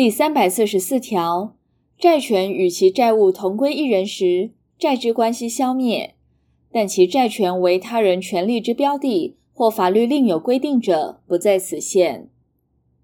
第三百四十四条债权与其债务同归一人时债之关系消灭。但其债权为他人权利之标的或法律另有规定者不在此限。